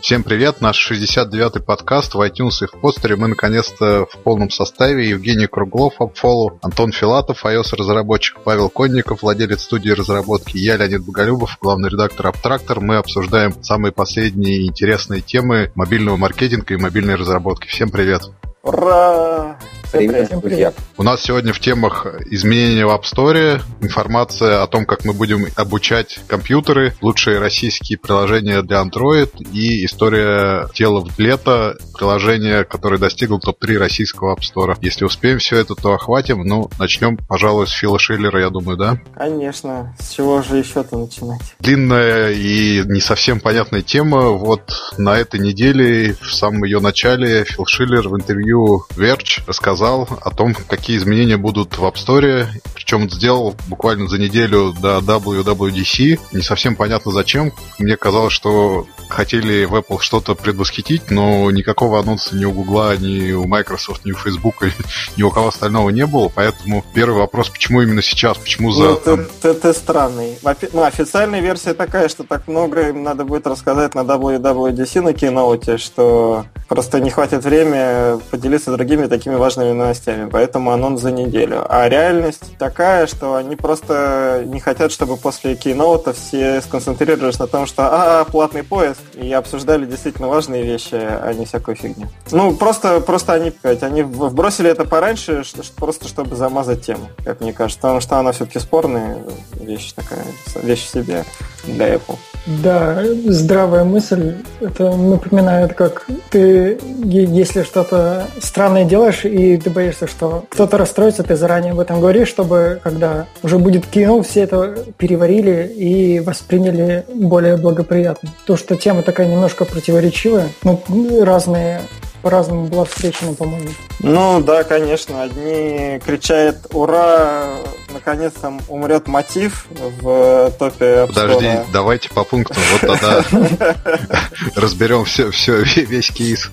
Всем привет, наш 69-й подкаст в iTunes и в постере. Мы наконец-то в полном составе. Евгений Круглов, Апфолу, Антон Филатов, iOS-разработчик, Павел Конников, владелец студии разработки, я, Леонид Боголюбов, главный редактор Абтрактор. Мы обсуждаем самые последние интересные темы мобильного маркетинга и мобильной разработки. Всем привет! Ура! Привет, друзья. У нас сегодня в темах изменения в App Store, информация о том, как мы будем обучать компьютеры, лучшие российские приложения для Android и история тела в лето, приложение, которое достигло топ-3 российского App Store. Если успеем все это, то охватим. Ну, начнем, пожалуй, с Фила Шиллера, я думаю, да? Конечно. С чего же еще-то начинать? Длинная и не совсем понятная тема. Вот на этой неделе, в самом ее начале, Фил Шиллер в интервью Verge рассказал, рассказал о том, какие изменения будут в App Store. Причем сделал буквально за неделю до WWDC. Не совсем понятно зачем. Мне казалось, что хотели в Apple что-то предвосхитить, но никакого анонса ни у Google, ни у Microsoft, ни у Facebook, ни у кого остального не было. Поэтому первый вопрос, почему именно сейчас? Почему за... Ну, ты, ты, ты странный. Ну, официальная версия такая, что так много им надо будет рассказать на WWDC на Keynote, что просто не хватит времени поделиться другими такими важными важными новостями, поэтому анонс за неделю. А реальность такая, что они просто не хотят, чтобы после кейноута все сконцентрировались на том, что а, платный поиск, и обсуждали действительно важные вещи, а не всякую фигню. Ну, просто, просто они, они вбросили это пораньше, просто чтобы замазать тему, как мне кажется, потому что она все-таки спорная вещь такая, вещь в себе для Apple. Да, здравая мысль. Это напоминает, как ты, если что-то странное делаешь, и ты боишься, что кто-то расстроится, ты заранее об этом говоришь, чтобы когда уже будет кино, все это переварили и восприняли более благоприятно. То, что тема такая немножко противоречивая, ну, разные по-разному была встречена, по-моему. Ну да, конечно. Одни кричат «Ура! Наконец-то умрет мотив в топе App Подожди, давайте по пунктам. Вот тогда разберем все, все, весь кейс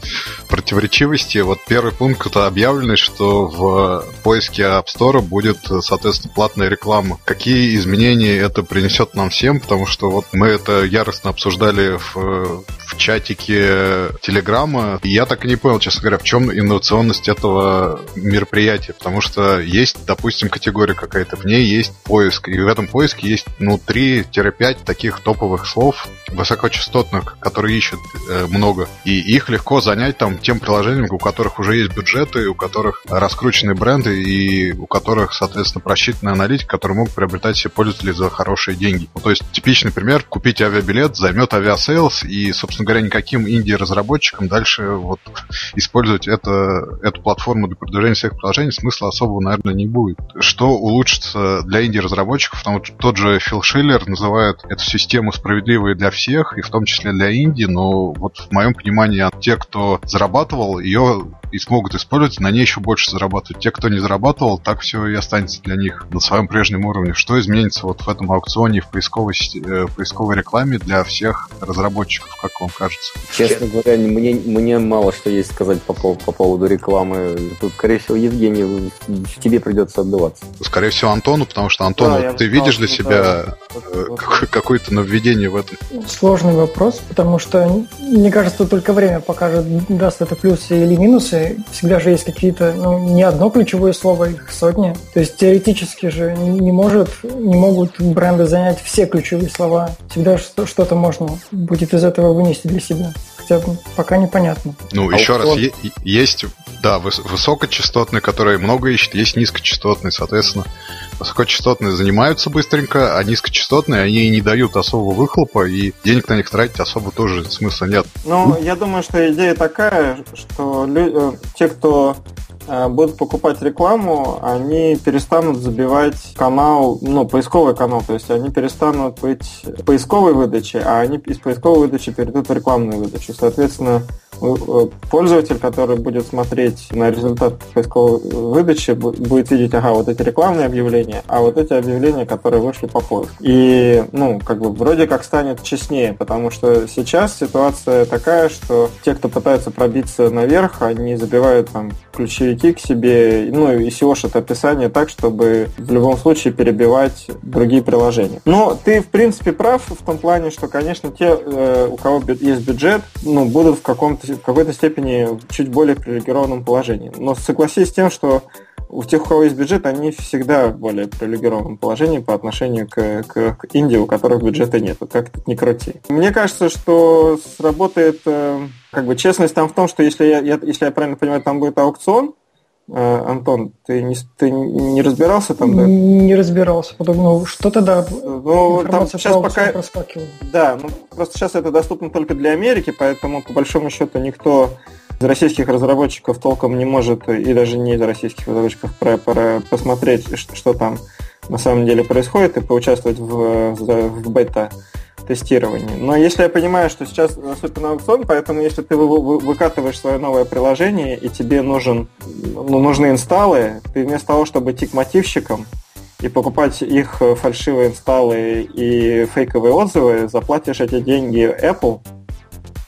противоречивости. Вот первый пункт это объявлено, что в поиске App Store будет, соответственно, платная реклама. Какие изменения это принесет нам всем? Потому что вот мы это яростно обсуждали в, в чатике Телеграма. И я так и не понял, честно говоря, в чем инновационность этого мероприятия. Потому что есть, допустим, категория какая-то, в ней есть поиск. И в этом поиске есть, ну, 3-5 таких топовых слов высокочастотных, которые ищут э, много. И их легко занять там тем приложением, у которых уже есть бюджеты, у которых раскрученные бренды и у которых, соответственно, просчитанная аналитика, которые могут приобретать себе пользователи за хорошие деньги. Ну, то есть типичный пример, купить авиабилет займет Aviasales, и, собственно говоря, никаким инди-разработчикам дальше вот использовать это, эту платформу для продвижения своих приложений смысла особого, наверное, не будет. Что улучшится для инди-разработчиков? Потому что тот же Фил Шиллер называет эту систему справедливой для всех, и в том числе для инди, но вот в моем понимании те, кто зарабатывал, ее и смогут использовать, на ней еще больше зарабатывать. Те, кто не зарабатывал, так все и останется для них на своем прежнем уровне. Что изменится вот в этом аукционе в поисковой, э, поисковой рекламе для всех разработчиков, как вам кажется? Честно говоря, мне, мне мало что есть сказать по, по, по поводу рекламы. Тут, скорее всего, Евгений, тебе придется отдаваться. Скорее всего, Антону, потому что, Антон, да, вот ты видишь для себя э, какое-то нововведение в этом? Сложный вопрос, потому что, мне кажется, только время покажет, даст это плюсы или минусы всегда же есть какие-то, ну, не одно ключевое слово, их сотни. То есть теоретически же не может, не могут бренды занять все ключевые слова. Всегда что-то можно будет из этого вынести для себя. Хотя пока непонятно. Ну, а еще раз, есть, да, высокочастотные, которые много ищут, есть низкочастотные, соответственно, высокочастотные занимаются быстренько, а низкочастотные они не дают особого выхлопа, и денег на них тратить особо тоже смысла нет. Ну, я думаю, что идея такая, что лю- э, те, кто э, будут покупать рекламу, они перестанут забивать канал, ну, поисковый канал, то есть они перестанут быть поисковой выдачей, а они из поисковой выдачи перейдут в рекламную выдачу. Соответственно, пользователь, который будет смотреть на результат поисковой выдачи, будет видеть, ага, вот эти рекламные объявления, а вот эти объявления, которые вышли по поиску. И, ну, как бы вроде как станет честнее, потому что сейчас ситуация такая, что те, кто пытается пробиться наверх, они забивают там ключевики к себе, ну и SEO это описание так, чтобы в любом случае перебивать другие приложения. Но ты, в принципе, прав в том плане, что, конечно, те, э, у кого есть бюджет, ну, будут в, каком-то, в какой-то степени чуть более привилегированном положении. Но согласись с тем, что у тех, у кого есть бюджет, они всегда в более привилегированном положении по отношению к, к, к Индии, у которых бюджета нет. Как тут не крути. Мне кажется, что сработает э, как бы честность там в том, что если я, я, если я правильно понимаю, там будет аукцион, Антон, ты не, ты не разбирался там? Да? Не разбирался. Подумал, что тогда ну, там сейчас пока... Да, ну, просто сейчас это доступно только для Америки, поэтому по большому счету никто из российских разработчиков толком не может, и даже не из российских разработчиков, про, про, посмотреть, что там на самом деле происходит, и поучаствовать в, в бета тестировании. Но если я понимаю, что сейчас наступит аукцион, поэтому если ты выкатываешь свое новое приложение и тебе нужен, ну, нужны инсталлы, ты вместо того, чтобы идти к мотивщикам и покупать их фальшивые инсталлы и фейковые отзывы, заплатишь эти деньги Apple,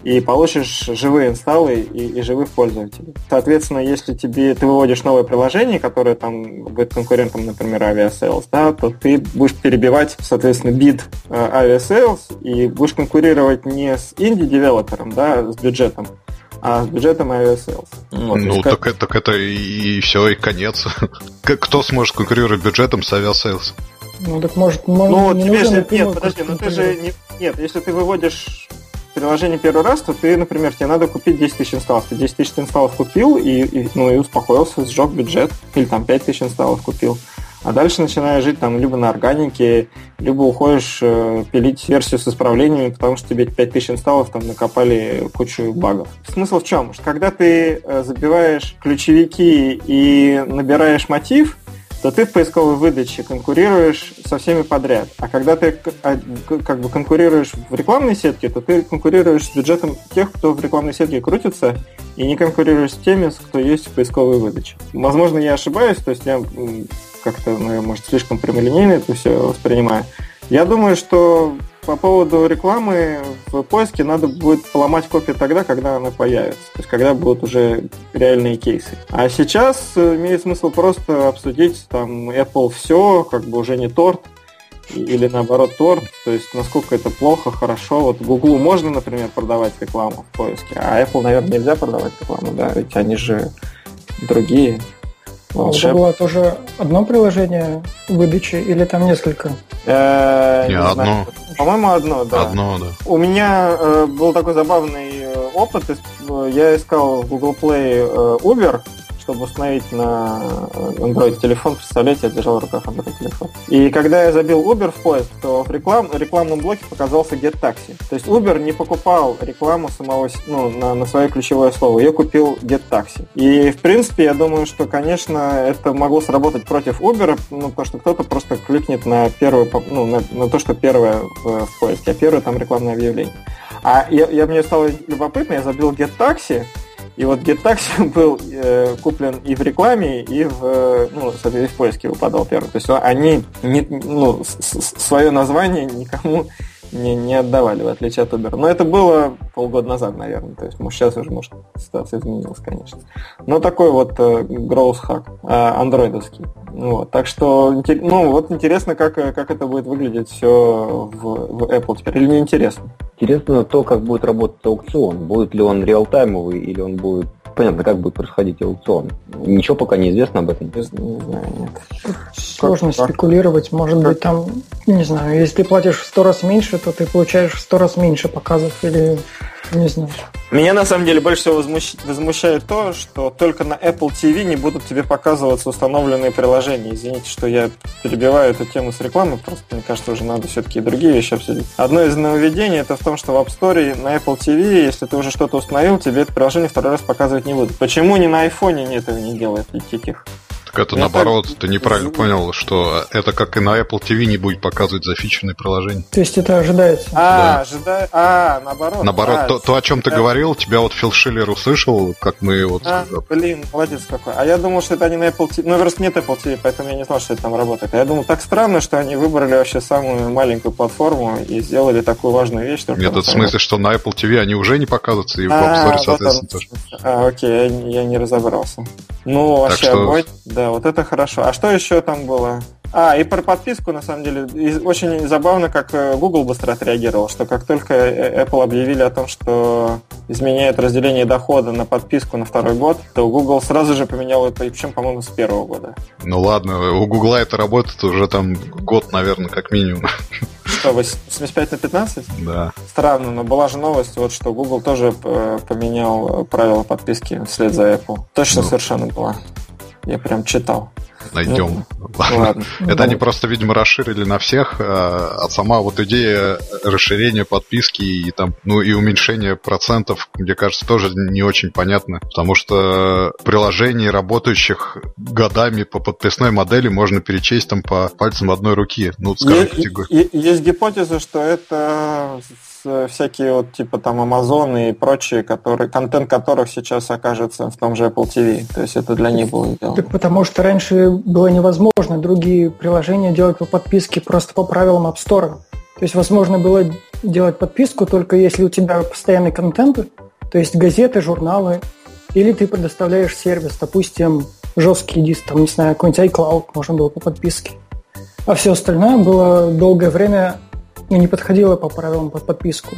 и получишь живые инсталлы и, и живых пользователей. Соответственно, если тебе ты выводишь новое приложение, которое там будет конкурентом, например, Aviasales, да, то ты будешь перебивать, соответственно, бит э, Aviasales и будешь конкурировать не с инди-девелопером, да, с бюджетом, а с бюджетом Aviasales. Вот, ну, так, как... так это и, и все, и конец. Кто сможет конкурировать бюджетом с Aviasales? Ну, так может, может ну, не тебе же, нет, подожди, ну ты же не, нет, если ты выводишь приложение первый раз, то ты, например, тебе надо купить 10 тысяч инсталлов. Ты 10 тысяч инсталлов купил и, и, ну, и успокоился, сжег бюджет, или там 5 тысяч инсталлов купил. А дальше начинаешь жить там либо на органике, либо уходишь э, пилить версию с исправлениями, потому что тебе 5000 инсталлов там накопали кучу багов. Смысл в чем? Что когда ты э, забиваешь ключевики и набираешь мотив, то ты в поисковой выдаче конкурируешь со всеми подряд. А когда ты а, как бы конкурируешь в рекламной сетке, то ты конкурируешь с бюджетом тех, кто в рекламной сетке крутится, и не конкурируешь с теми, кто есть в поисковой выдаче. Возможно, я ошибаюсь, то есть я как-то, наверное, может, слишком прямолинейно это все воспринимаю. Я думаю, что по поводу рекламы в поиске надо будет поломать копию тогда, когда она появится. То есть, когда будут уже реальные кейсы. А сейчас э, имеет смысл просто обсудить там Apple все, как бы уже не торт, или наоборот торт, то есть насколько это плохо, хорошо. Вот Google можно, например, продавать рекламу в поиске, а Apple, наверное, нельзя продавать рекламу, да, ведь они же другие. Волшеб... У Google тоже одно приложение выдачи или там несколько? Э, не, одно. По-моему, одно, да. Одно, да. У меня э, был такой забавный э, опыт. Я искал в Google Play Uber, чтобы установить на Android телефон, представляете, я держал в руках Android телефон. И когда я забил Uber в поиск, то в реклам, рекламном блоке показался Get Taxi. То есть Uber не покупал рекламу самого, ну, на, на свое ключевое слово, ее купил Get Taxi. И, в принципе, я думаю, что, конечно, это могло сработать против Uber, ну, потому что кто-то просто кликнет на первую, ну, на, на то, что первое в, в поиске, а первое там рекламное объявление. А я, я мне стало любопытно, я забил Get Taxi, и вот GetTaxi был э, куплен и в рекламе, и в, ну, соответственно, в поиске выпадал первый. То есть они не, ну, свое название никому не, не отдавали, в отличие от Uber. Но это было полгода назад, наверное. То есть, может, сейчас уже, может, ситуация изменилась, конечно. Но такой вот э, growth hack, э, андроидовский. Вот. Так что, ну, вот интересно, как, как это будет выглядеть все в, в Apple теперь, или не интересно? Интересно то, как будет работать аукцион. Будет ли он реалтаймовый или он будет понятно, как будет происходить аукцион. Ничего пока не известно об этом. Не знаю, нет. Сложно как, спекулировать. Может как? быть, там, не знаю, если ты платишь в сто раз меньше, то ты получаешь в сто раз меньше показов или не знаю. Меня на самом деле больше всего возмущ... возмущает то, что только на Apple TV не будут тебе показываться установленные приложения. Извините, что я перебиваю эту тему с рекламой, просто мне кажется, уже надо все-таки другие вещи обсудить. Одно из нововведений это в том, что в App Store на Apple TV, если ты уже что-то установил, тебе это приложение второй раз показывать не будут. Почему ни на iPhone не этого не делают этих так это наоборот, ты неправильно понял, что это как и на Apple TV не будет показывать зафиченные приложения. То есть это ожидается? А, да. ожидает. А, наоборот. Наоборот, а, то, то, о чем ты да. говорил, тебя вот Фил Шиллер услышал, как мы вот... А, блин, молодец какой. А я думал, что это они на Apple TV. Ну, просто нет Apple TV, поэтому я не знал, что это там работает. А я думал, так странно, что они выбрали вообще самую маленькую платформу и сделали такую важную вещь. Нет, это в смысле, что на Apple TV они уже не показываются, и в App Store, соответственно, тоже. А, окей, я, я не разобрался. Ну, вообще что... огонь. Да, вот это хорошо. А что еще там было? А, и про подписку, на самом деле, очень забавно, как э, Google быстро отреагировал, что как только э, Apple объявили о том, что изменяют разделение дохода на подписку на второй год, то Google сразу же поменял это, причем, по-моему, с первого года. Ну ладно, у Google это работает уже там год, наверное, как минимум. Что, 85 на 15? Да. Странно, но была же новость, вот что Google тоже э, поменял правила подписки вслед за Apple. Точно ну. совершенно была. Я прям читал найдем. Ну, ладно. Это они просто, видимо, расширили на всех, а, а сама вот идея расширения подписки и там, ну и уменьшения процентов, мне кажется, тоже не очень понятно, потому что приложений, работающих годами по подписной модели, можно перечесть там по пальцам одной руки. Ну, скажем, есть, есть гипотеза, что это всякие вот типа там Amazon и прочие, которые, контент которых сейчас окажется в том же Apple TV. То есть это для них было сделано. Так потому что раньше было невозможно другие приложения делать по подписке просто по правилам App Store. То есть возможно было делать подписку только если у тебя постоянный контент, то есть газеты, журналы, или ты предоставляешь сервис, допустим, жесткий диск, там, не знаю, какой-нибудь iCloud можно было по подписке. А все остальное было долгое время не подходило по правилам под подписку.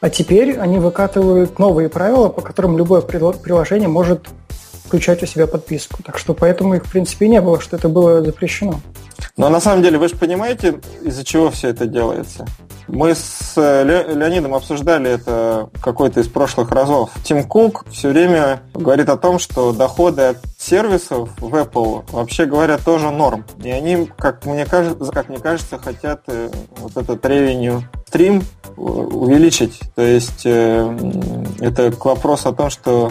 А теперь они выкатывают новые правила, по которым любое приложение может включать у себя подписку. Так что поэтому их, в принципе, не было, что это было запрещено. Но на самом деле, вы же понимаете, из-за чего все это делается? Мы с Ле- Леонидом обсуждали это какой-то из прошлых разов. Тим Кук все время говорит о том, что доходы от сервисов в Apple, вообще говоря, тоже норм. И они, как мне кажется, как мне кажется хотят э, вот этот revenue стрим э, увеличить. То есть э, это к вопросу о том, что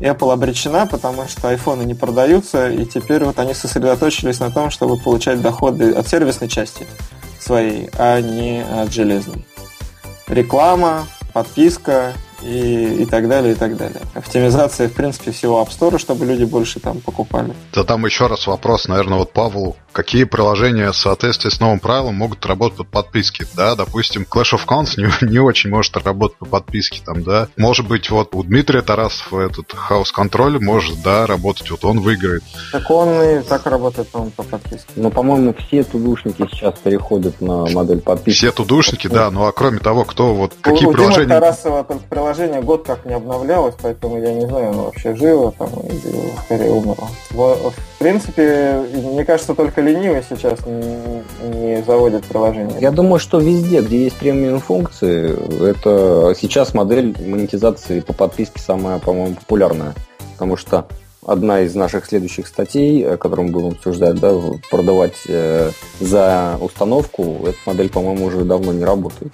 Apple обречена, потому что айфоны не продаются, и теперь вот они сосредоточились на том, чтобы получать доходы от сервисной части своей, а не от железной. Реклама, подписка, и, и так далее, и так далее. Оптимизация, в принципе, всего App Store, чтобы люди больше там покупали. Да там еще раз вопрос, наверное, вот Павлу. Какие приложения в соответствии с новым правилом могут работать по подписке? Да, допустим, Clash of Clans не, не очень может работать по подписке, там, да. Может быть, вот у Дмитрия Тарасова этот House Control может, да, работать, вот он выиграет. Так он и так работает, по по подписке. Но, по-моему, все тудушники сейчас переходят на модель подписки. Все тудушники, да, ну а кроме того, кто вот, какие у, приложения... У Тарасова только приложение год как не обновлялось, поэтому я не знаю, оно вообще живо там или скорее умерло. Принципе, мне кажется, только ленивый сейчас не заводит приложение. Я думаю, что везде, где есть премиум функции, это сейчас модель монетизации по подписке самая, по-моему, популярная. Потому что одна из наших следующих статей, которую мы будем обсуждать, да, продавать э, за установку, эта модель, по-моему, уже давно не работает.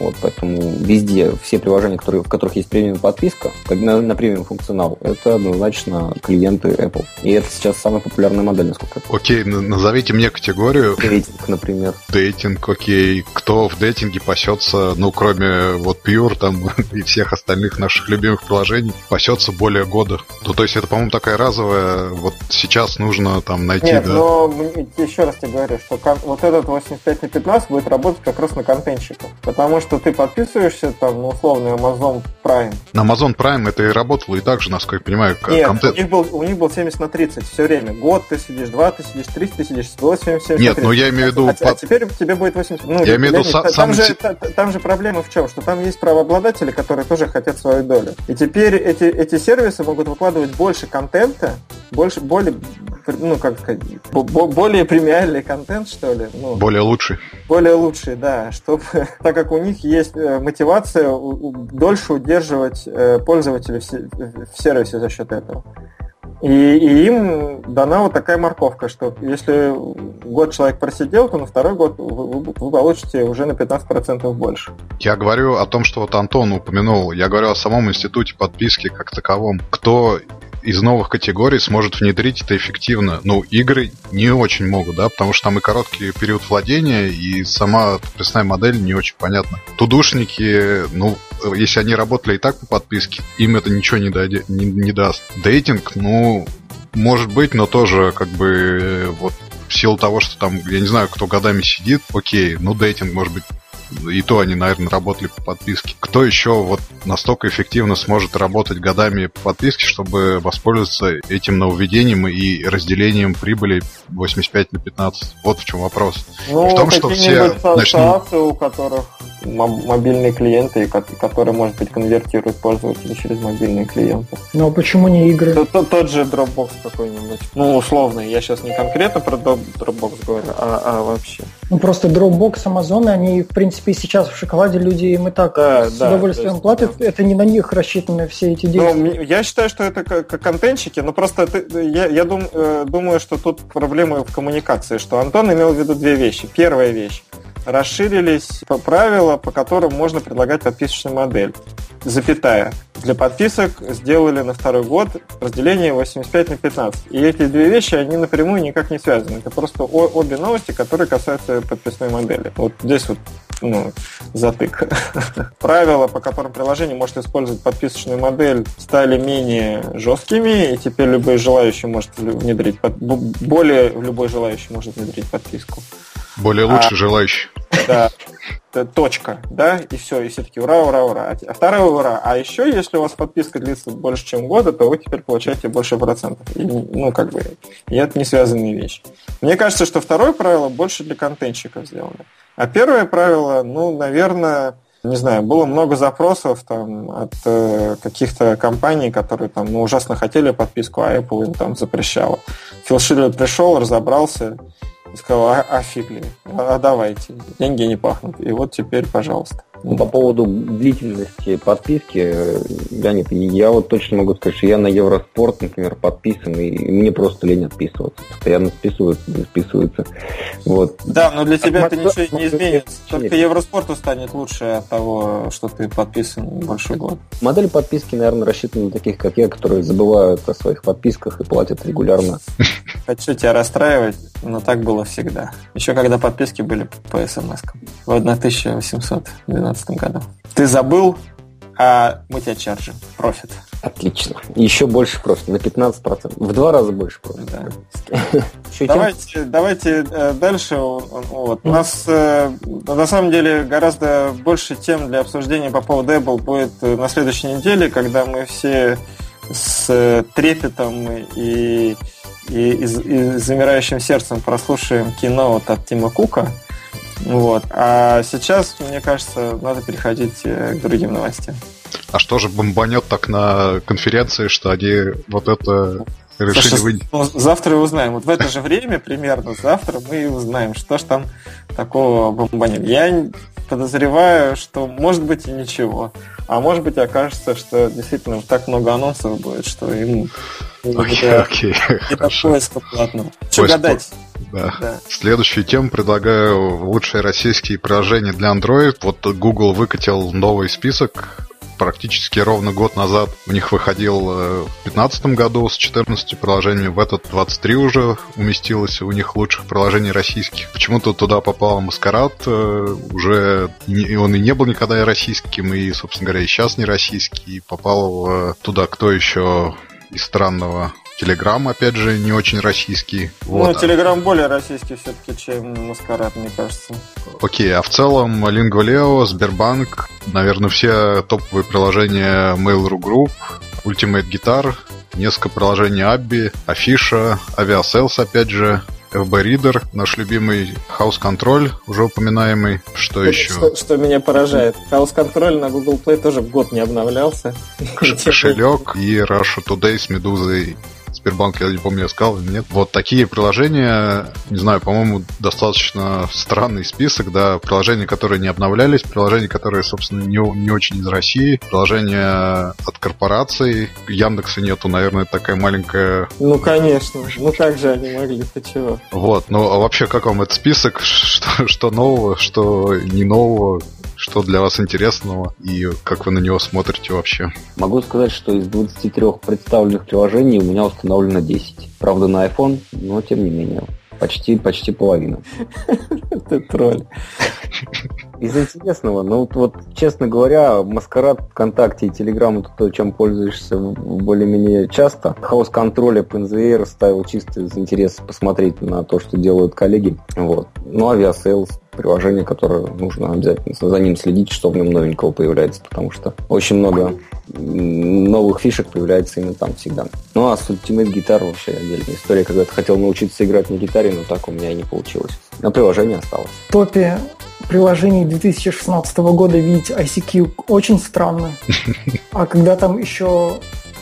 Вот, поэтому везде все приложения, которые, в которых есть премиум подписка, на, на премиум функционал, это однозначно клиенты Apple. И это сейчас самая популярная модель, насколько я Окей, назовите мне категорию. Дейтинг, например. Дейтинг, окей. Кто в дейтинге пасется, ну, кроме вот Pure там и всех остальных наших любимых приложений, пасется более года. Ну, то есть это, по-моему, такая разовая, вот сейчас нужно там найти, Нет, да? но еще раз тебе говорю, что вот этот 85 на 15 будет работать как раз на контентщиков. Потому что ты подписываешься там на условный Amazon Prime. На Amazon Prime это и работало, и также, насколько я понимаю, Нет, контент... у них, был, у них был 70 на 30 все время. Год ты сидишь, два ты сидишь, три ты сидишь, 80, 70 Нет, ну я имею в виду... А, а теперь тебе будет 80. Ну, я имею в виду там, сам... же, там же проблема в чем? Что там есть правообладатели, которые тоже хотят свою долю. И теперь эти, эти сервисы могут выкладывать больше контента, больше, более, ну, как сказать, более премиальный контент, что ли. Ну, более лучший. Более лучший, да. Чтобы, так как у них есть э, мотивация дольше удерживать э, пользователей в сервисе за счет этого. И, и им дана вот такая морковка, что если год человек просидел, то на второй год вы, вы получите уже на 15% больше. Я говорю о том, что вот Антон упомянул, я говорю о самом институте подписки как таковом. Кто из новых категорий сможет внедрить это эффективно. Ну, игры не очень могут, да, потому что там и короткий период владения, и сама подписная модель не очень понятна. Тудушники, ну, если они работали и так по подписке, им это ничего не, даде, не, не даст. Дейтинг, ну, может быть, но тоже как бы вот в силу того, что там, я не знаю, кто годами сидит, окей, ну дейтинг может быть и то они, наверное, работали по подписке. Кто еще вот настолько эффективно сможет работать годами по подписке, чтобы воспользоваться этим нововведением и разделением прибыли 85 на 15? Вот в чем вопрос. Ну, в том, что все начнут... у которых мобильные клиенты, которые, может быть, конвертируют пользователей через мобильные клиенты. Ну, а почему не игры? Тот, тот, тот же Dropbox какой-нибудь. Ну, условный. Я сейчас не конкретно про Dropbox говорю, а, а вообще. Ну, просто Dropbox, Amazon, они, в принципе, сейчас в шоколаде люди им и так да, с да, удовольствием есть, платят. Да. Это не на них рассчитаны все эти действия. Ну, я считаю, что это как, контентчики, но просто ты, я, я дум, э, думаю, что тут проблемы в коммуникации, что Антон имел в виду две вещи. Первая вещь расширились правила, по которым можно предлагать подписочную модель. Запятая. Для подписок сделали на второй год разделение 85 на 15. И эти две вещи, они напрямую никак не связаны. Это просто обе новости, которые касаются подписной модели. Вот здесь вот ну, затык. Правила, по которым приложение может использовать подписочную модель, стали менее жесткими, и теперь любой желающий может внедрить, более любой желающий может внедрить подписку. Более лучше а, желающий. Да, точка, да, и все, и все таки ура, ура, ура. А второе ура. А еще, если у вас подписка длится больше, чем года, то вы теперь получаете больше процентов. И, ну, как бы, и это не связанные вещи. Мне кажется, что второе правило больше для контентщиков сделано. А первое правило, ну, наверное, не знаю, было много запросов там, от э, каких-то компаний, которые там ну, ужасно хотели подписку, а Apple им там запрещала. Фил Шиллер пришел, разобрался, сказал, а, а фиг ли, а давайте, деньги не пахнут. И вот теперь, пожалуйста. Ну, по поводу длительности подписки, я, не, я вот точно могу сказать, что я на Евроспорт, например, подписан, и мне просто лень отписываться. Постоянно списываются, не списываются. Вот. Да, но для тебя это ничего не изменится. Только Евроспорту станет лучше от того, что ты подписан большой год. Модель подписки, наверное, рассчитана на таких, как я, которые забывают о своих подписках и платят регулярно. Хочу тебя расстраивать, но так было всегда. Еще когда подписки были по смс. В 1812 2017 году. Ты забыл, а мы тебя charge им. Профит. Отлично. Еще больше профит, на 15%. В два раза больше профит. Да. давайте, давайте э, дальше. Вот. У нас э, на самом деле гораздо больше тем для обсуждения по поводу Apple будет э, на следующей неделе, когда мы все с трепетом и, и, и, и замирающим сердцем прослушаем кино от Тима Кука. Вот. А сейчас, мне кажется, надо переходить э, к другим новостям. А что же бомбанет так на конференции, что они вот это решили Слушай, вы... ну, завтра и узнаем. Вот в это же время, примерно завтра, мы и узнаем, что ж там такого бомбанет. Я подозреваю, что может быть и ничего. А может быть окажется, что действительно так много анонсов будет, что им Окей, окей, это поиска платного. Что гадать? Да. да. Следующую тему предлагаю лучшие российские приложения для Android. Вот Google выкатил новый список практически ровно год назад у них выходил э, в 2015 году с 14 приложениями, в этот 23 уже уместилось у них лучших приложений российских. Почему-то туда попал Маскарад, э, уже он и не был никогда российским, и, собственно говоря, и сейчас не российский. Попал э, туда кто еще из странного Телеграм, опять же, не очень российский. Ну, вот. Телеграм более российский все-таки, чем Маскарад, мне кажется. Окей, а в целом Lingoleo, Сбербанк, наверное, все топовые приложения Mail.ru Group, Ultimate Guitar, несколько приложений Abby, Афиша, Aviasales, опять же, FB Reader, наш любимый House Control, уже упоминаемый. Что, что еще? Что, что меня поражает. House Control на Google Play тоже год не обновлялся. Кошелек и Russia Today с Медузой Сбербанк, я не помню, я сказал или нет. Вот такие приложения, не знаю, по-моему, достаточно странный список, да, приложения, которые не обновлялись, приложения, которые, собственно, не, не очень из России, приложения от корпораций, Яндекса нету, наверное, такая маленькая... Ну, конечно, ну как же они могли, ты чего? Вот, ну, а вообще, как вам этот список, что, что нового, что не нового, что для вас интересного и как вы на него смотрите вообще? Могу сказать, что из 23 представленных приложений у меня установлено 10. Правда, на iPhone, но тем не менее. Почти, почти половина. Ты тролль. Из интересного, ну вот, честно говоря, Маскарад, ВКонтакте и Телеграм это то, чем пользуешься более-менее часто. Хаос контроля PNZR ставил чисто из интереса посмотреть на то, что делают коллеги. Вот. Ну, Aviasales приложение, которое нужно обязательно за ним следить, что в нем новенького появляется, потому что очень много новых фишек появляется именно там всегда. Ну а с Ultimate Guitar вообще отдельная история. Когда-то хотел научиться играть на гитаре, но так у меня и не получилось. Но приложение осталось. В топе приложений 2016 года видеть ICQ очень странно. А когда там еще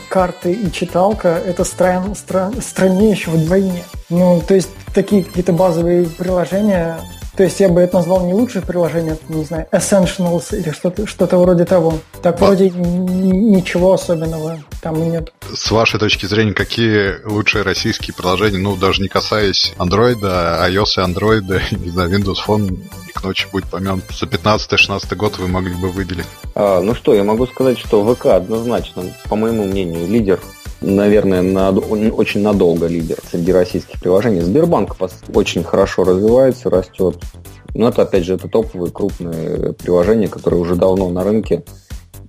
карты и читалка, это стран, стран, страннее еще вдвойне. Ну, то есть такие какие-то базовые приложения то есть я бы это назвал не лучшее приложение, не знаю, Essentials или что-то что вроде того. Так Во... вроде ничего особенного там и нет. С вашей точки зрения, какие лучшие российские приложения, ну, даже не касаясь Android, iOS и Android, не знаю, Windows Phone к ночи будет помянут. За 15-16 год вы могли бы выделить? А, ну что, я могу сказать, что ВК однозначно, по моему мнению, лидер наверное, на, очень надолго лидер среди российских приложений. Сбербанк очень хорошо развивается, растет. Но это, опять же, это топовые крупные приложения, которые уже давно на рынке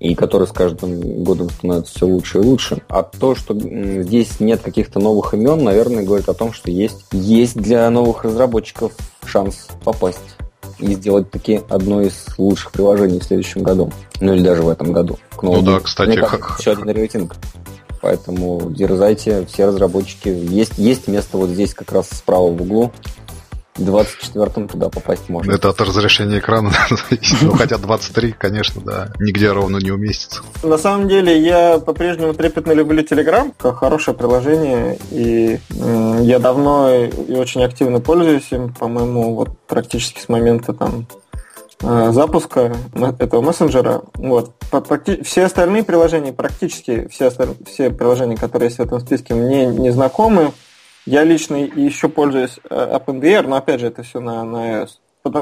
и которые с каждым годом становятся все лучше и лучше. А то, что здесь нет каких-то новых имен, наверное, говорит о том, что есть, есть для новых разработчиков шанс попасть и сделать таки одно из лучших приложений в следующем году. Ну или даже в этом году. К ну да, кстати, как... Еще один рейтинг. Поэтому дерзайте, все разработчики. Есть, есть место вот здесь как раз справа в углу. 24-м туда попасть можно. Это от разрешения экрана Ну, хотя 23, конечно, да, нигде ровно не уместится. На самом деле, я по-прежнему трепетно люблю Telegram, как хорошее приложение, и я давно и очень активно пользуюсь им, по-моему, вот практически с момента там запуска этого мессенджера. Вот. Все остальные приложения, практически все, все приложения, которые есть в этом списке, мне не знакомы. Я лично еще пользуюсь э, OpenDR, но опять же это все на, на iOS.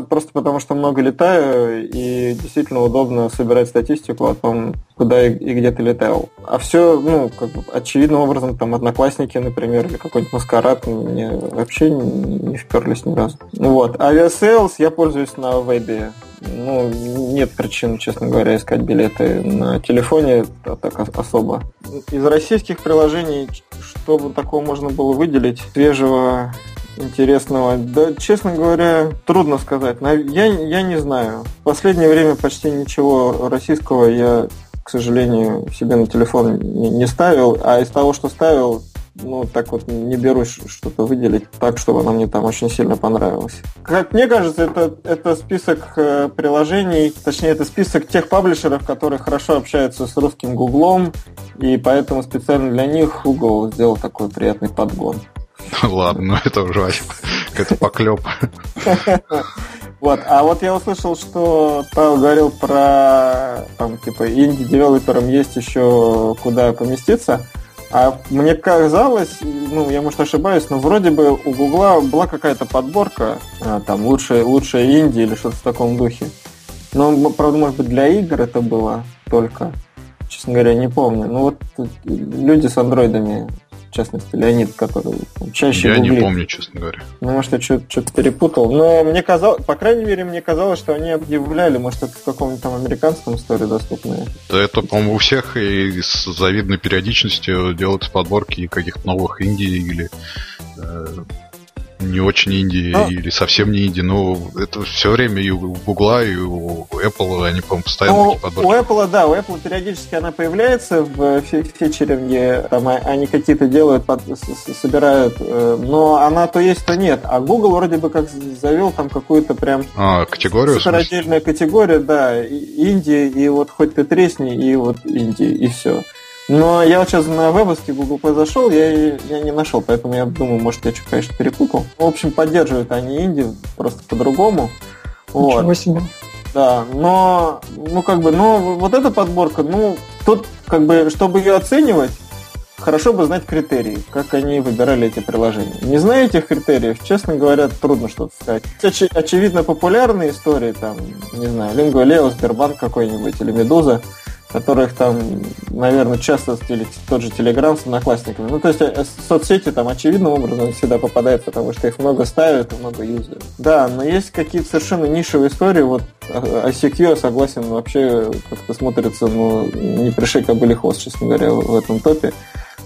Просто потому что много летаю, и действительно удобно собирать статистику о том, куда и, и где ты летал. А все, ну, как бы очевидным образом, там, одноклассники, например, или какой-нибудь маскарад мне вообще не, не вперлись ни разу. Вот. Aviasales я пользуюсь на вебе. Ну, нет причин, честно говоря, искать билеты на телефоне так особо. Из российских приложений, чтобы такого можно было выделить, свежего интересного? Да, честно говоря, трудно сказать. Я, я не знаю. В последнее время почти ничего российского я, к сожалению, себе на телефон не ставил. А из того, что ставил, ну, так вот не берусь что-то выделить так, чтобы она мне там очень сильно понравилась. Как мне кажется, это, это список э, приложений, точнее, это список тех паблишеров, которые хорошо общаются с русским Гуглом, и поэтому специально для них Google сделал такой приятный подгон. Ладно, ну это уже какой-то поклеп. Вот, а вот я услышал, что Павел говорил про, там, типа, инди-девелоперам есть еще куда поместиться. А мне казалось, ну, я, может, ошибаюсь, но вроде бы у Гугла была какая-то подборка, а, там, лучшая, лучшая инди или что-то в таком духе. Но, правда, может быть, для игр это было только. Честно говоря, не помню. Ну, вот люди с андроидами в частности, Леонид, который чаще Я гуглит. не помню, честно говоря. Ну, может, я что-то перепутал. Но мне казалось, по крайней мере, мне казалось, что они объявляли, может, это в каком-нибудь там американском сторе доступное. Да это, по-моему, у всех и с завидной периодичностью делаются подборки каких-то новых Индий или э, не очень инди а? или совсем не инди, но это все время и у Гугла, и у Apple, они, по-моему, постоянно ну, такие. У Apple, да, у Apple периодически она появляется в фичеринге, там а, они какие-то делают, под, собирают, э, но она то есть, то нет. А Google вроде бы как завел там какую-то прям... А, категорию? Суперотдельная категория, да, Индия, и вот хоть ты тресни, и вот Индия, и все. Но я вот сейчас на вебовский Google Play зашел, я, я не нашел, поэтому я думаю, может, я что-то, конечно, перепутал. В общем, поддерживают они инди, просто по-другому. Вот. Ничего себе. Да, но, ну, как бы, но вот эта подборка, ну, тут, как бы, чтобы ее оценивать, хорошо бы знать критерии, как они выбирали эти приложения. Не зная этих критериев, честно говоря, трудно что-то сказать. Оч- очевидно, популярные истории, там, не знаю, Lingua Leo, Сбербанк какой-нибудь или Медуза – которых там, наверное, часто стелить тот же Телеграм с одноклассниками. Ну, то есть э, соцсети там очевидным образом всегда попадают, потому что их много ставят много юзают. Да, но есть какие-то совершенно нишевые истории. Вот ICQ, я согласен, вообще как-то смотрится, ну, не пришей кобыле хвост, честно говоря, в этом топе.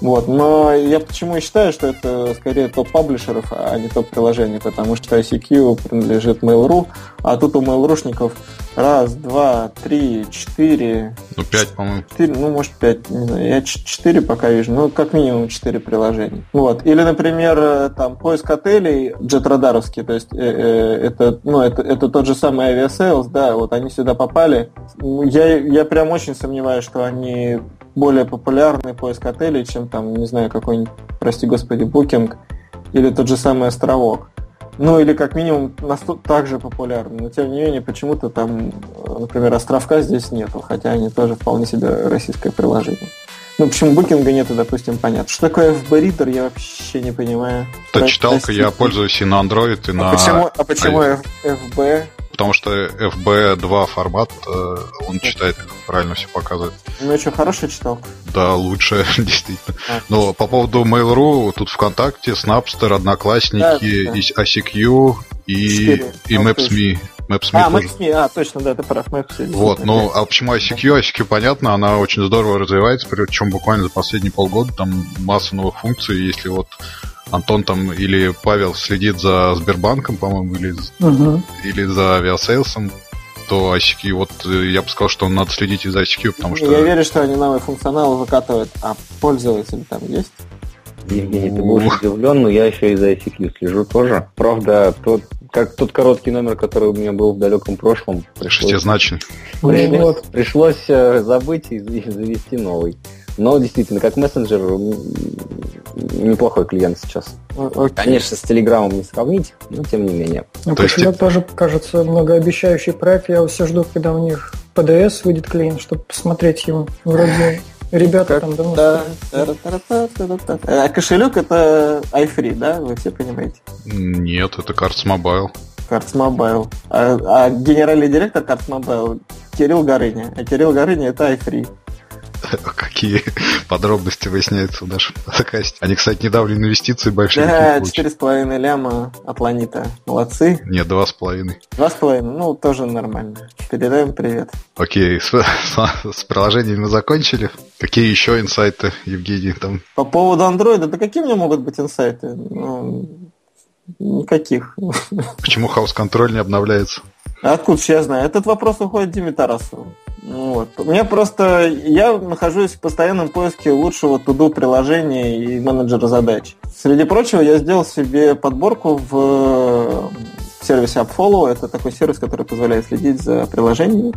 Вот. Но я почему и считаю, что это скорее топ паблишеров, а не топ приложений, потому что ICQ принадлежит Mail.ru, а тут у Mail.ru шников раз, два, три, четыре... Ну, пять, по-моему. Четыре, ну, может, пять, не знаю. Я четыре пока вижу, ну, как минимум четыре приложения. Вот. Или, например, там, поиск отелей Jetradar овский, то есть э, э, это, ну, это, это тот же самый Aviasales, да, вот они сюда попали. Я, я прям очень сомневаюсь, что они более популярный поиск отелей, чем там, не знаю, какой-нибудь, прости господи, Booking или тот же самый островок. Ну, или как минимум так же популярны. Но тем не менее, почему-то там, например, островка здесь нету, хотя они тоже вполне себе российское приложение. Ну, почему букинга нету, допустим, понятно. Что такое FB Reader, я вообще не понимаю. Это читалка, я пользуюсь и на Android, и а на... Почему, а почему FB? Потому что FB2 формат, э, он читает, правильно все показывает. Ну что, хорошая читалка? Да, лучшая, действительно. А. Но по поводу Mail.ru, тут ВКонтакте, Snapster, Одноклассники, да, да. ICQ и, и Maps.me. Maps.me а, тоже. Maps.me, а, точно, да, ты прав, Maps.me. Вот, ну, а почему ICQ? ICQ, понятно, она очень здорово развивается, причем буквально за последние полгода там масса новых функций, если вот Антон там или Павел следит за Сбербанком, по-моему, или, угу. или за Aviasales ом, то ICQ, вот э, я бы сказал, что надо следить и за ICQ, потому что... Я верю, что они новый функционал выкатывают, а пользователи там есть? Евгений, ты будешь удивлен, но я еще и за ICQ слежу тоже. Правда, тот, как тот короткий номер, который у меня был в далеком прошлом. Пришлось, Шестизначный. Пришлось, пришлось э, забыть и завести новый. Но действительно, как мессенджер, неплохой клиент сейчас. Окей. Конечно, с Телеграмом не сравнить, но тем не менее. Ну, То кошелек есть... тоже кажется многообещающий проект. Я все жду, когда у них PDS выйдет клиент, чтобы посмотреть его. Вроде ребята как там давно... Да, а кошелек это iFree, да? Вы все понимаете? Нет, это Cards Mobile. Cards Mobile. А, а генеральный директор Cards Mobile Кирилл Горыня. А Кирилл Горыня это iFree. Какие подробности выясняются в нашем подкасте. Они, кстати, недавно инвестиции большие. Да, четыре с половиной ляма от Ланита. Молодцы. Нет, два с половиной. Два с половиной, ну, тоже нормально. Передаем привет. Окей, с, с, с приложениями мы закончили. Какие еще инсайты, Евгений? Там? По поводу андроида, да какие у меня могут быть инсайты? Ну, никаких. Почему хаос-контроль не обновляется? Откуда я знаю? Этот вопрос уходит Диме Тарасову. Вот. У меня просто... Я нахожусь в постоянном поиске лучшего туду приложения и менеджера задач. Среди прочего, я сделал себе подборку в сервисе AppFollow. Это такой сервис, который позволяет следить за приложениями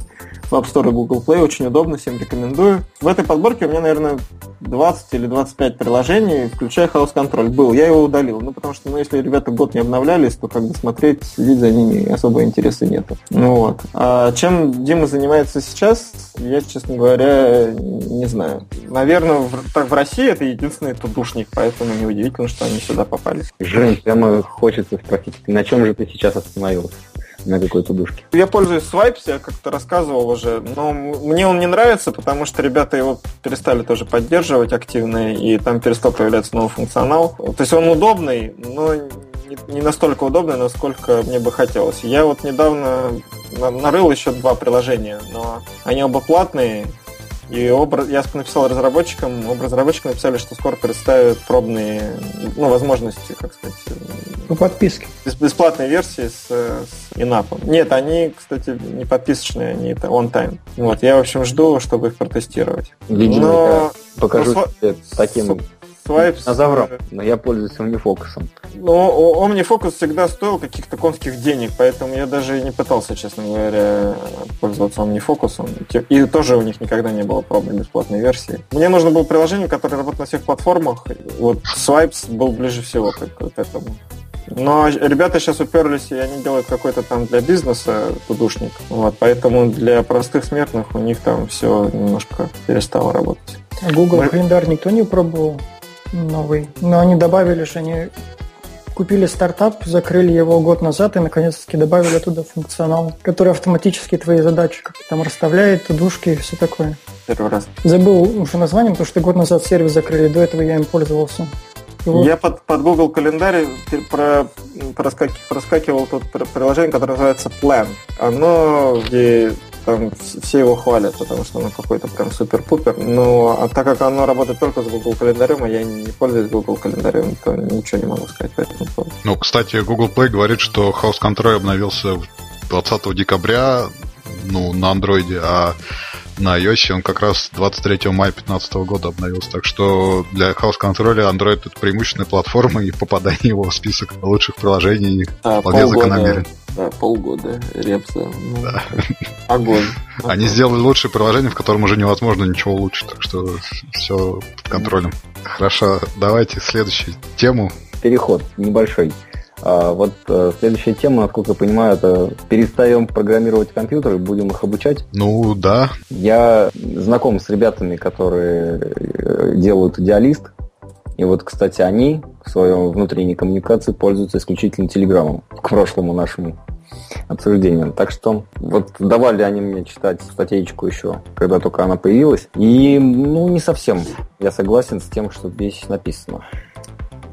в App Store и Google Play. Очень удобно, всем рекомендую. В этой подборке у меня, наверное, 20 или 25 приложений, включая House Control. Был, я его удалил. Ну, потому что, ну, если ребята год не обновлялись, то как бы смотреть, следить за ними особо интереса нету. Ну вот. А чем Дима занимается сейчас, я, честно говоря, не знаю. Наверное, в, так в России это единственный тудушник, поэтому неудивительно, что они сюда попали. Жень, прямо хочется спросить, на чем же ты сейчас остановился? На какой-то душке. Я пользуюсь Swipes, я как-то рассказывал уже, но мне он не нравится, потому что ребята его перестали тоже поддерживать активно, и там перестал появляться новый функционал. То есть он удобный, но не настолько удобный, насколько мне бы хотелось. Я вот недавно нарыл еще два приложения, но они оба платные, и образ, я написал разработчикам, оба разработчика написали, что скоро представят пробные ну, возможности, как сказать, по подписке. Бесплатные версии с, с инапом. Нет, они, кстати, не подписочные, они это on-time. Вот, я, в общем, жду, чтобы их протестировать. Видимо, Но... покажу ну, тебе таким Swipes... Динозавром, но я пользуюсь OmniFocus. Ну, OmniFocus всегда стоил каких-то конских денег, поэтому я даже не пытался, честно говоря, пользоваться OmniFocus. И тоже у них никогда не было пробной бесплатной версии. Мне нужно было приложение, которое работает на всех платформах. Вот Swipes был ближе всего к, к этому. Но ребята сейчас уперлись, и они делают какой-то там для бизнеса тудушник. Вот, поэтому для простых смертных у них там все немножко перестало работать. Google Мы... календарь никто не пробовал? Новый. Но они добавили же, они купили стартап, закрыли его год назад и наконец-таки добавили туда функционал, который автоматически твои задачи как там расставляет, тудушки и все такое. Первый раз. Забыл уже название, потому что год назад сервис закрыли, до этого я им пользовался. Вот. Я под, под Google календарь про, проскакивал, проскакивал тут приложение, которое называется Plan. Оно, где там все его хвалят, потому что оно какой-то прям супер-пупер. Но а так как оно работает только с Google календарем, а я не пользуюсь Google календарем, то ничего не могу сказать по этому поводу. Ну, кстати, Google Play говорит, что House Control обновился 20 декабря ну, на андроиде, а на iOS он как раз 23 мая 2015 года обновился. Так что для House Control Android это преимущественная платформа, и попадание его в список лучших приложений а, вполне полгода, закономерен. Да, полгода репса. Ну, да. Огонь. Они сделали лучшее приложение, в котором уже невозможно ничего улучшить, так что все под контролем. Хорошо, давайте следующую тему. Переход небольшой. А вот э, следующая тема, насколько я понимаю, это перестаем программировать компьютеры, будем их обучать. Ну да. Я знаком с ребятами, которые э, делают идеалист. И вот, кстати, они в своем внутренней коммуникации пользуются исключительно телеграммом к прошлому нашему обсуждению. Так что вот давали они мне читать статейку еще, когда только она появилась. И, ну, не совсем я согласен с тем, что здесь написано.